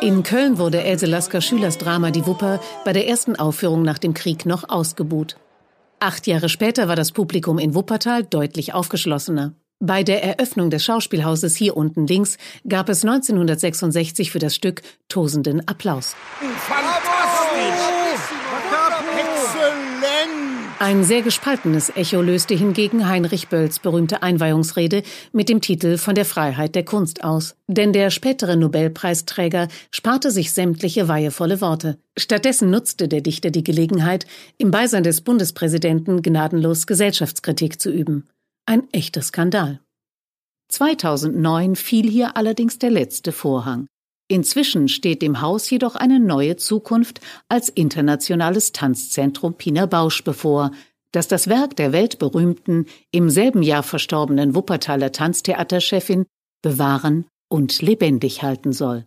In Köln wurde Else Lasker Schülers Drama Die Wupper bei der ersten Aufführung nach dem Krieg noch ausgebuht. Acht Jahre später war das Publikum in Wuppertal deutlich aufgeschlossener. Bei der Eröffnung des Schauspielhauses hier unten links gab es 1966 für das Stück tosenden Applaus. Fantastisch! Ein sehr gespaltenes Echo löste hingegen Heinrich Bölls berühmte Einweihungsrede mit dem Titel Von der Freiheit der Kunst aus. Denn der spätere Nobelpreisträger sparte sich sämtliche weihevolle Worte. Stattdessen nutzte der Dichter die Gelegenheit, im Beisein des Bundespräsidenten gnadenlos Gesellschaftskritik zu üben. Ein echter Skandal. 2009 fiel hier allerdings der letzte Vorhang. Inzwischen steht dem Haus jedoch eine neue Zukunft als internationales Tanzzentrum Pina Bausch bevor, das das Werk der weltberühmten, im selben Jahr verstorbenen Wuppertaler Tanztheaterchefin bewahren und lebendig halten soll.